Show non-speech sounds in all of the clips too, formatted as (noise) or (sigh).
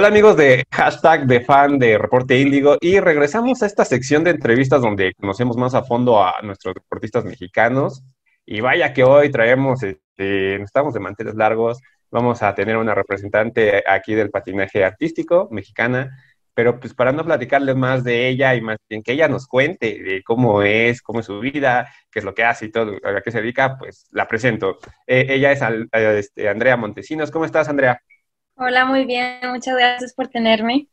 Hola amigos de hashtag de fan de Reporte Índigo y regresamos a esta sección de entrevistas donde conocemos más a fondo a nuestros deportistas mexicanos y vaya que hoy traemos, este, estamos de manteles largos, vamos a tener una representante aquí del patinaje artístico mexicana, pero pues para no platicarles más de ella y más bien que ella nos cuente de cómo es, cómo es su vida, qué es lo que hace y todo, a qué se dedica, pues la presento. Eh, ella es este, Andrea Montesinos. ¿Cómo estás, Andrea? Hola, muy bien. Muchas gracias por tenerme.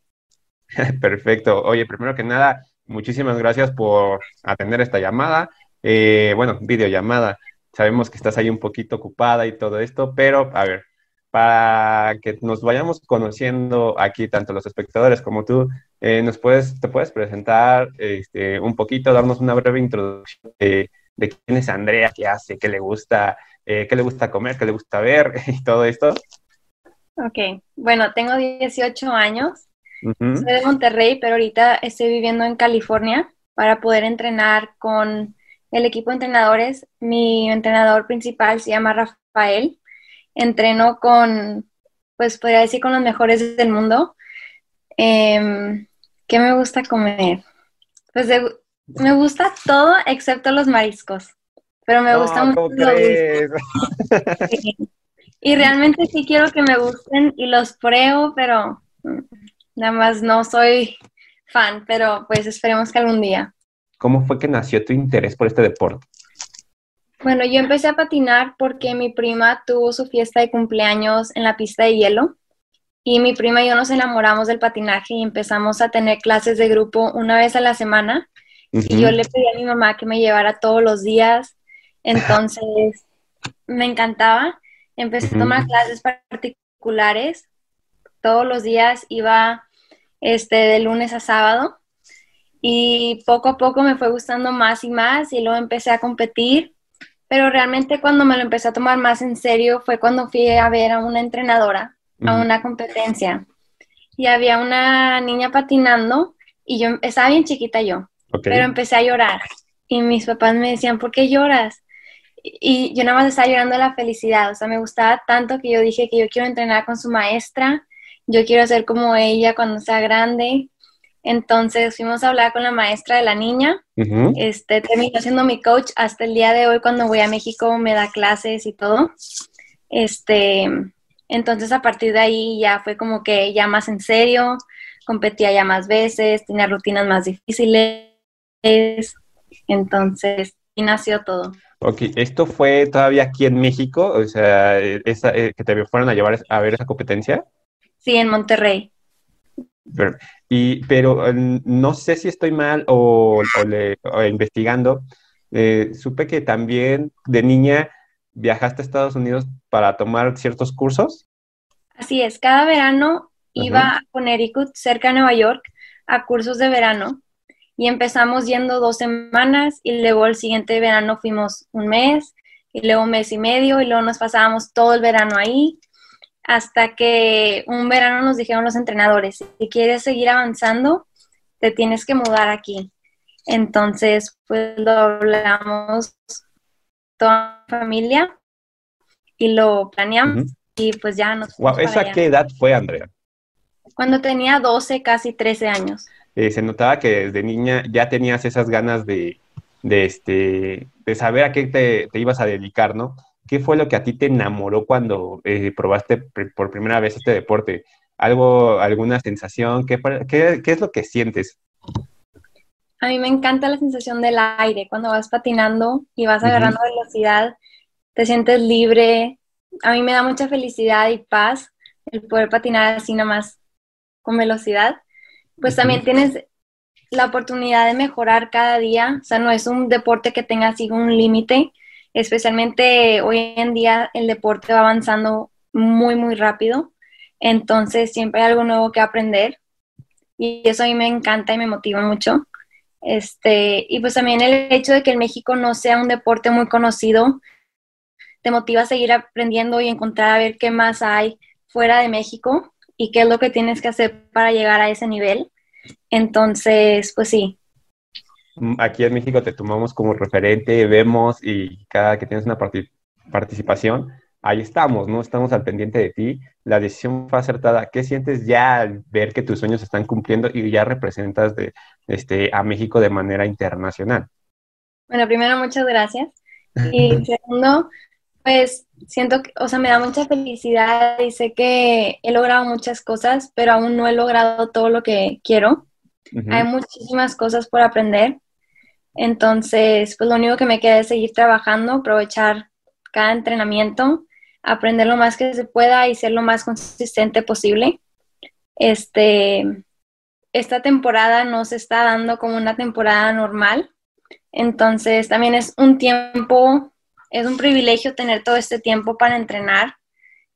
(laughs) Perfecto. Oye, primero que nada, muchísimas gracias por atender esta llamada. Eh, bueno, videollamada. Sabemos que estás ahí un poquito ocupada y todo esto, pero a ver, para que nos vayamos conociendo aquí, tanto los espectadores como tú, eh, nos puedes, te puedes presentar este, un poquito, darnos una breve introducción de, quién es Andrea, qué hace, qué le gusta, eh, qué le gusta comer, qué le gusta ver (laughs) y todo esto. Ok, bueno, tengo 18 años, soy de Monterrey, pero ahorita estoy viviendo en California para poder entrenar con el equipo de entrenadores. Mi entrenador principal se llama Rafael. Entreno con, pues podría decir, con los mejores del mundo. Em, ¿Qué me gusta comer? Pues me gusta todo excepto los mariscos, pero me gusta mucho Y realmente sí quiero que me gusten y los pruebo, pero nada más no soy fan, pero pues esperemos que algún día. ¿Cómo fue que nació tu interés por este deporte? Bueno, yo empecé a patinar porque mi prima tuvo su fiesta de cumpleaños en la pista de hielo y mi prima y yo nos enamoramos del patinaje y empezamos a tener clases de grupo una vez a la semana y yo le pedí a mi mamá que me llevara todos los días, (laughs) entonces me encantaba Empecé a tomar clases particulares. Todos los días iba este, de lunes a sábado. Y poco a poco me fue gustando más y más y luego empecé a competir. Pero realmente cuando me lo empecé a tomar más en serio fue cuando fui a ver a una entrenadora, a una competencia. Y había una niña patinando y yo estaba bien chiquita yo, pero empecé a llorar. Y mis papás me decían, ¿por qué lloras? Y yo nada más estaba llorando de la felicidad, o sea, me gustaba tanto que yo dije que yo quiero entrenar con su maestra, yo quiero ser como ella cuando sea grande. Entonces fuimos a hablar con la maestra de la niña, este, terminó siendo mi coach hasta el día de hoy cuando voy a México me da clases y todo. Este, entonces a partir de ahí ya fue como que ya más en serio, competía ya más veces, tenía rutinas más difíciles, entonces y nació todo. Ok, ¿esto fue todavía aquí en México? O sea, esa, eh, que te fueron a llevar a ver esa competencia. Sí, en Monterrey. Pero, y, pero no sé si estoy mal o, investigando. Eh, supe que también de niña viajaste a Estados Unidos para tomar ciertos cursos. Así es, cada verano iba a Connecticut, cerca de Nueva York, a cursos de verano y empezamos yendo dos semanas y luego el siguiente verano fuimos un mes y luego un mes y medio y luego nos pasábamos todo el verano ahí hasta que un verano nos dijeron los entrenadores, si quieres seguir avanzando, te tienes que mudar aquí. Entonces, pues lo hablamos toda la familia y lo planeamos y pues ya nos... Wow, ¿Esa qué edad fue, Andrea? Cuando tenía 12, casi 13 años. Eh, se notaba que desde niña ya tenías esas ganas de, este, de saber a qué te, ibas a dedicar, ¿no? ¿Qué fue lo que a ti te enamoró cuando eh, probaste por primera vez este deporte? ¿Algo, alguna sensación? ¿Qué, qué, es lo que sientes? A mí me encanta la sensación del aire, cuando vas patinando y vas agarrando velocidad, te sientes libre. A mí me da mucha felicidad y paz el poder patinar así nomás con velocidad pues también tienes la oportunidad de mejorar cada día, o sea, no es un deporte que tenga así un límite, especialmente hoy en día el deporte va avanzando muy, muy rápido, entonces siempre hay algo nuevo que aprender y eso a mí me encanta y me motiva mucho. Este, y pues también el hecho de que en México no sea un deporte muy conocido, te motiva a seguir aprendiendo y encontrar a ver qué más hay fuera de México y qué es lo que tienes que hacer para llegar a ese nivel. Entonces, pues sí. Mm, aquí en México te tomamos como referente, vemos y cada que tienes una participación, ahí estamos, ¿no? Estamos al pendiente de ti. La decisión fue acertada. ¿Qué sientes ya al ver que tus sueños se están cumpliendo y ya representas de, este, a México de manera internacional? Bueno, primero, muchas gracias. Y (laughs) segundo, pues siento que, o sea, me da mucha felicidad y sé que he logrado muchas cosas, pero aún no he logrado todo lo que quiero. Hay muchísimas cosas por aprender. Entonces, pues lo único que me queda es seguir trabajando, aprovechar cada entrenamiento, aprender lo más que se pueda y ser lo más consistente posible. Este, esta temporada no se está dando como una temporada normal. Entonces, también es un tiempo es un privilegio tener todo este tiempo para entrenar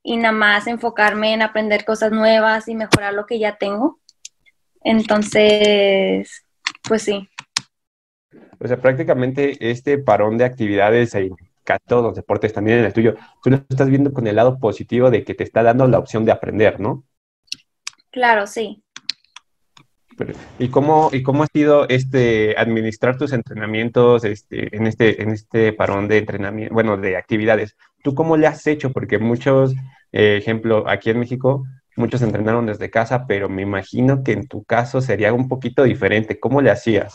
y nada más enfocarme en aprender cosas nuevas y mejorar lo que ya tengo. Entonces, pues sí. O sea, prácticamente este parón de actividades en todos los deportes, también en el tuyo, tú lo estás viendo con el lado positivo de que te está dando la opción de aprender, ¿no? Claro, sí. ¿Y cómo, ¿Y cómo ha sido este administrar tus entrenamientos este, en, este, en este parón de entrenamiento, bueno, de actividades? ¿Tú cómo le has hecho? Porque muchos, eh, ejemplo, aquí en México, muchos entrenaron desde casa, pero me imagino que en tu caso sería un poquito diferente. ¿Cómo le hacías?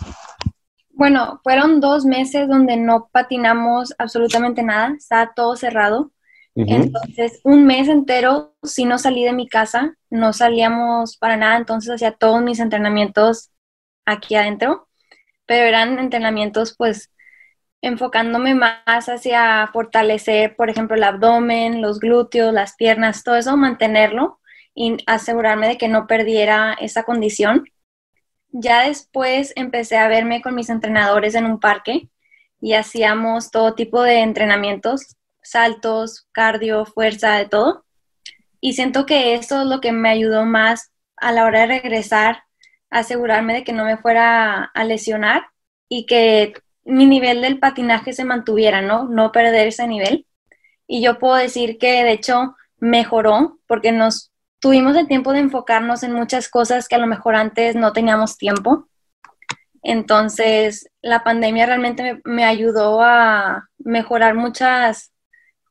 Bueno, fueron dos meses donde no patinamos absolutamente nada, estaba todo cerrado. Entonces, un mes entero si no salí de mi casa, no salíamos para nada, entonces hacía todos mis entrenamientos aquí adentro, pero eran entrenamientos pues enfocándome más hacia fortalecer, por ejemplo, el abdomen, los glúteos, las piernas, todo eso, mantenerlo y asegurarme de que no perdiera esa condición. Ya después empecé a verme con mis entrenadores en un parque y hacíamos todo tipo de entrenamientos saltos, cardio, fuerza, de todo. Y siento que eso es lo que me ayudó más a la hora de regresar, asegurarme de que no me fuera a lesionar y que mi nivel del patinaje se mantuviera, ¿no? No perder ese nivel. Y yo puedo decir que de hecho mejoró porque nos tuvimos el tiempo de enfocarnos en muchas cosas que a lo mejor antes no teníamos tiempo. Entonces, la pandemia realmente me, me ayudó a mejorar muchas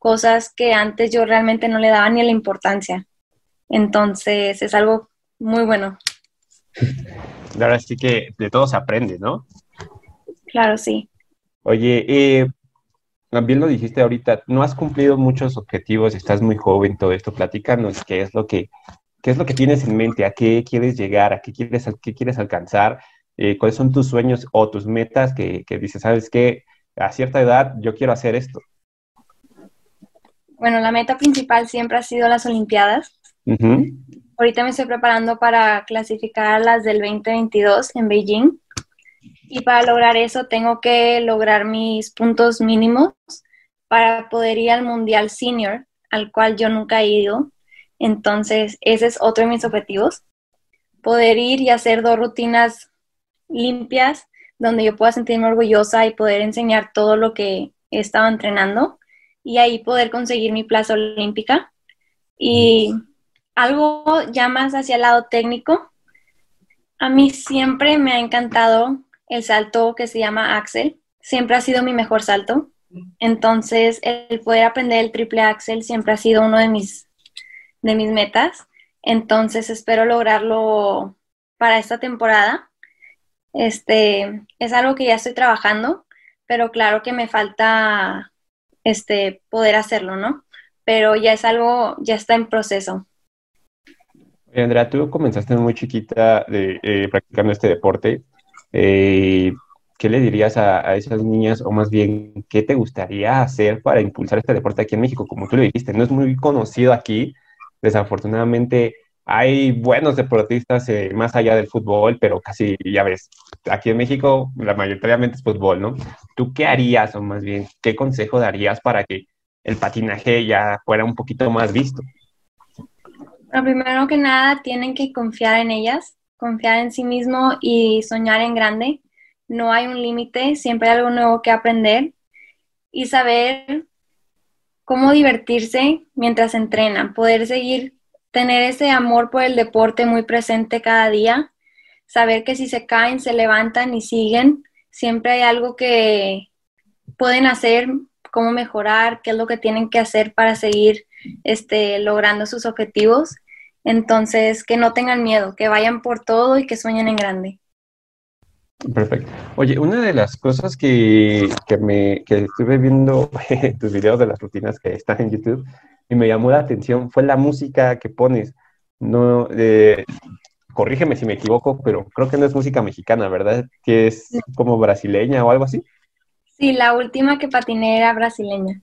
cosas que antes yo realmente no le daba ni la importancia. Entonces es algo muy bueno. La verdad sí que de todo se aprende, ¿no? Claro, sí. Oye, eh, bien lo dijiste ahorita, no has cumplido muchos objetivos, estás muy joven, todo esto, platícanos qué es lo que, qué es lo que tienes en mente, a qué quieres llegar, a qué quieres, qué quieres alcanzar, eh, cuáles son tus sueños o tus metas que, que dices, sabes que a cierta edad yo quiero hacer esto bueno, la meta principal siempre ha sido las Olimpiadas. Ahorita me estoy preparando para clasificar a las del 2022 en Beijing. Y para lograr eso tengo que lograr mis puntos mínimos para poder ir al Mundial Senior, al cual yo nunca he ido. Entonces, ese es otro de mis objetivos. Poder ir y hacer dos rutinas limpias donde yo pueda sentirme orgullosa y poder enseñar todo lo que he estado entrenando y ahí poder conseguir mi plaza olímpica. Y algo ya más hacia el lado técnico, a mí siempre me ha encantado el salto que se llama Axel, siempre ha sido mi mejor salto. Entonces, el poder aprender el triple Axel siempre ha sido uno de mis, de mis metas. Entonces, espero lograrlo para esta temporada. Este, es algo que ya estoy trabajando, pero claro que me falta este, poder hacerlo, ¿no? Pero ya es algo, ya está en proceso. Andrea, tú comenzaste muy chiquita de, eh, practicando este deporte. Eh, ¿Qué le dirías a, esas niñas, o más bien, qué te gustaría hacer para impulsar este deporte aquí en México? Como tú lo dijiste, no es muy conocido aquí. Desafortunadamente, hay buenos deportistas eh, más allá del fútbol, pero casi, ya ves, aquí en México la mayoritariamente es fútbol, ¿no? ¿Tú qué harías o más bien qué consejo darías para que el patinaje ya fuera un poquito más visto? Bueno, primero que nada, tienen que confiar en ellas, confiar en sí mismo y soñar en grande. No hay un límite, siempre hay algo nuevo que aprender y saber cómo divertirse mientras entrenan, poder seguir tener ese amor por el deporte muy presente cada día, saber que si se caen, se levantan y siguen, siempre hay algo que pueden hacer cómo mejorar, qué es lo que tienen que hacer para seguir este, logrando sus objetivos. Entonces, que no tengan miedo, que vayan por todo y que sueñen en grande. Perfecto. Oye, una de las cosas que, que me que estuve viendo (laughs) tus videos de las rutinas que están en YouTube y me llamó la atención fue la música que pones. No, eh, corrígeme si me equivoco, pero creo que no es música mexicana, ¿verdad? Que es como brasileña o algo así. Sí, la última que patiné era brasileña.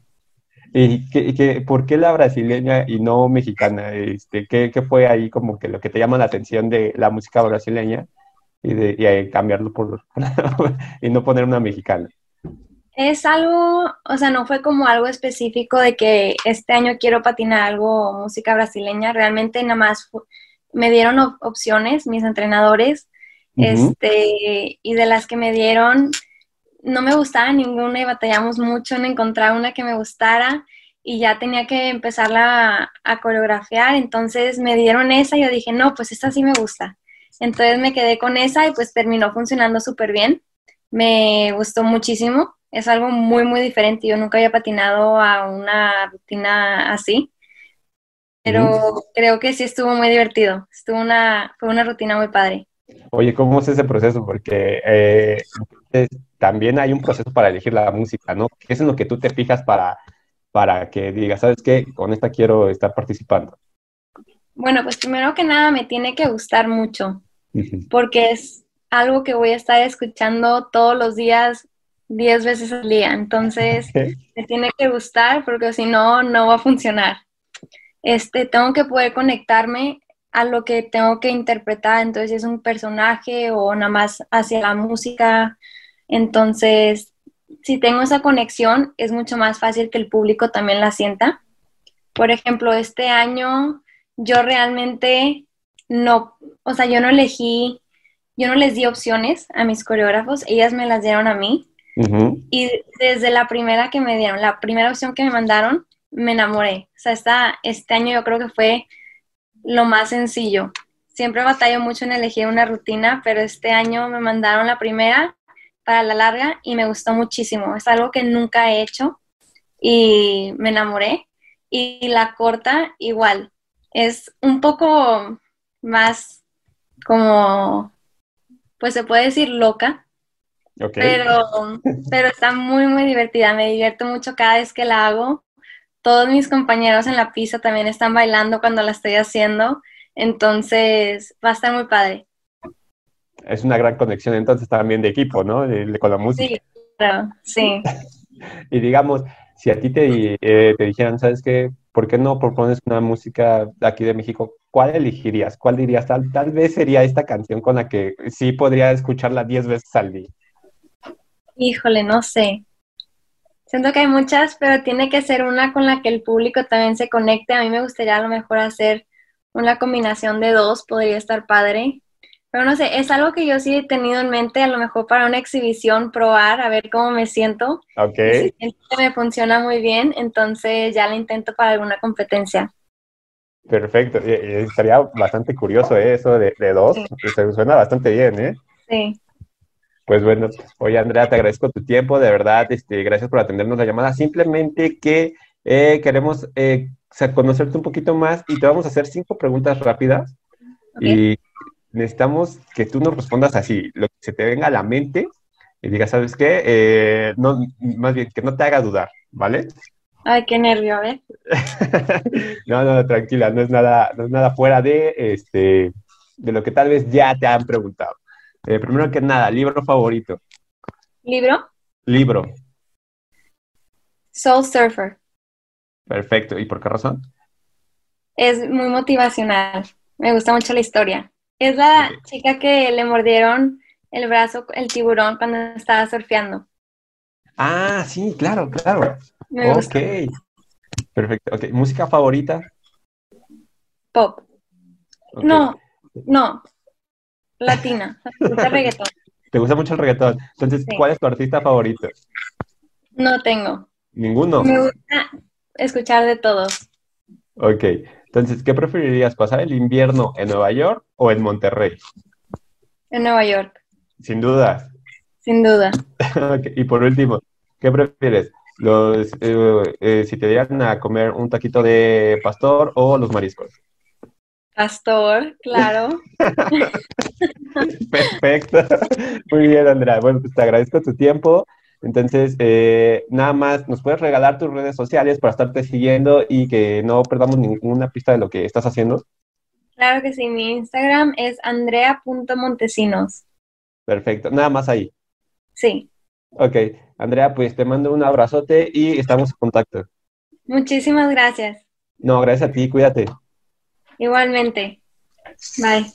¿Y qué, por qué la brasileña y no mexicana? Este, ¿qué, ¿qué, fue ahí como que lo que te llama la atención de la música brasileña y, de, y cambiarlo por (laughs) y no poner una mexicana? Es algo, o sea, no fue como algo específico de que este año quiero patinar algo música brasileña, realmente nada más me dieron opciones mis entrenadores, este, y de las que me dieron, no me gustaba ninguna y batallamos mucho en encontrar una que me gustara y ya tenía que empezarla a, coreografiar, entonces me dieron esa y yo dije, no, pues esta sí me gusta. Entonces me quedé con esa y pues terminó funcionando súper bien. Me gustó muchísimo. Es algo muy, muy diferente. Yo nunca había patinado a una rutina así. Pero creo que sí estuvo muy divertido. Estuvo una, fue una rutina muy padre. Oye, ¿cómo es ese proceso? Porque eh, también hay un proceso para elegir la música, ¿no? ¿Qué es en lo que tú te fijas para, para que digas, sabes qué, con esta quiero estar participando? Bueno, pues primero que nada me tiene que gustar mucho, porque es algo que voy a estar escuchando todos los días, 10 veces al día. Entonces, me tiene que gustar, porque si no, no va a funcionar. Este, tengo que poder conectarme a lo que tengo que interpretar, entonces si es un personaje o nada más hacia la música, entonces si tengo esa conexión es mucho más fácil que el público también la sienta. Por ejemplo, este año yo realmente no, o sea, yo no elegí, yo no les di opciones a mis coreógrafos, ellas me las dieron a mí. Y desde la primera que me dieron, la primera opción que me mandaron, me enamoré. O sea, esta, este año yo creo que fue lo más sencillo. Siempre batallo mucho en elegir una rutina, pero este año me mandaron la primera para la larga y me gustó muchísimo. Es algo que nunca he hecho y me enamoré. Y la corta igual. Es un poco más como, pues se puede decir loca, Pero, pero está muy, muy divertida. Me divierto mucho cada vez que la hago todos mis compañeros en la pista también están bailando cuando la estoy haciendo, entonces va a estar muy padre. Es una gran conexión entonces también de equipo, ¿no? con la música. Sí, claro, sí. (laughs) y digamos, si a ti te, eh, te dijeran, ¿sabes qué? ¿Por qué no propones una música aquí de México? ¿Cuál elegirías? ¿Cuál dirías? Tal, tal vez sería esta canción con la que sí podría escucharla 10 veces al día. Híjole, no sé. Siento que hay muchas, pero tiene que ser una con la que el público también se conecte. A mí me gustaría a lo mejor hacer una combinación de dos, podría estar padre. Pero no sé, es algo que yo sí he tenido en mente, a lo mejor para una exhibición, probar, a ver cómo me siento. Ok. Si me funciona muy bien, entonces ya la intento para alguna competencia. Perfecto, estaría bastante curioso ¿eh? eso de, dos, suena bastante bien, ¿eh? Sí. Pues bueno, oye Andrea, te agradezco tu tiempo, de verdad, este, gracias por atendernos la llamada. Simplemente que eh, queremos eh, conocerte un poquito más y te vamos a hacer cinco preguntas rápidas y necesitamos que tú nos respondas así, lo que se te venga a la mente y digas, ¿sabes qué? Eh, no, más bien, que no te haga dudar, ¿vale? Ay, qué nervio, ¿eh? (laughs) no, no, tranquila, no es nada, no es nada fuera de, este, de lo que tal vez ya te han preguntado. Eh, primero que nada, libro favorito. ¿Libro? Libro. Soul Surfer. Perfecto. ¿Y por qué razón? Es muy motivacional. Me gusta mucho la historia. Es la chica que le mordieron el brazo, el tiburón, cuando estaba surfeando. Ah, sí, claro, claro. ok. Perfecto. Ok. ¿Música favorita? Pop. No, no latina. Me gusta el reggaetón. ¿Te gusta mucho el reggaetón? Entonces, ¿cuál es tu artista favorito? No tengo. ¿Ninguno? Me gusta escuchar de todos. Ok. Entonces, ¿qué preferirías? ¿Pasar el invierno en Nueva York o en Monterrey? En Nueva York. Sin duda. Sin duda. (laughs) Y por último, ¿qué prefieres? los, eh, eh, si te dieran a comer un taquito de pastor o los mariscos. Pastor, claro. (laughs) Perfecto. Muy bien, Andrea. Bueno, pues te agradezco tu tiempo. Entonces, eh, nada más, ¿nos puedes regalar tus redes sociales para estarte siguiendo y que no perdamos ninguna pista de lo que estás haciendo? Claro que sí, mi Instagram es andrea.montesinos. Perfecto, nada más ahí. Sí. Ok, Andrea, pues te mando un abrazote y estamos en contacto. Muchísimas gracias. No, gracias a ti, cuídate. Igualmente. Bye.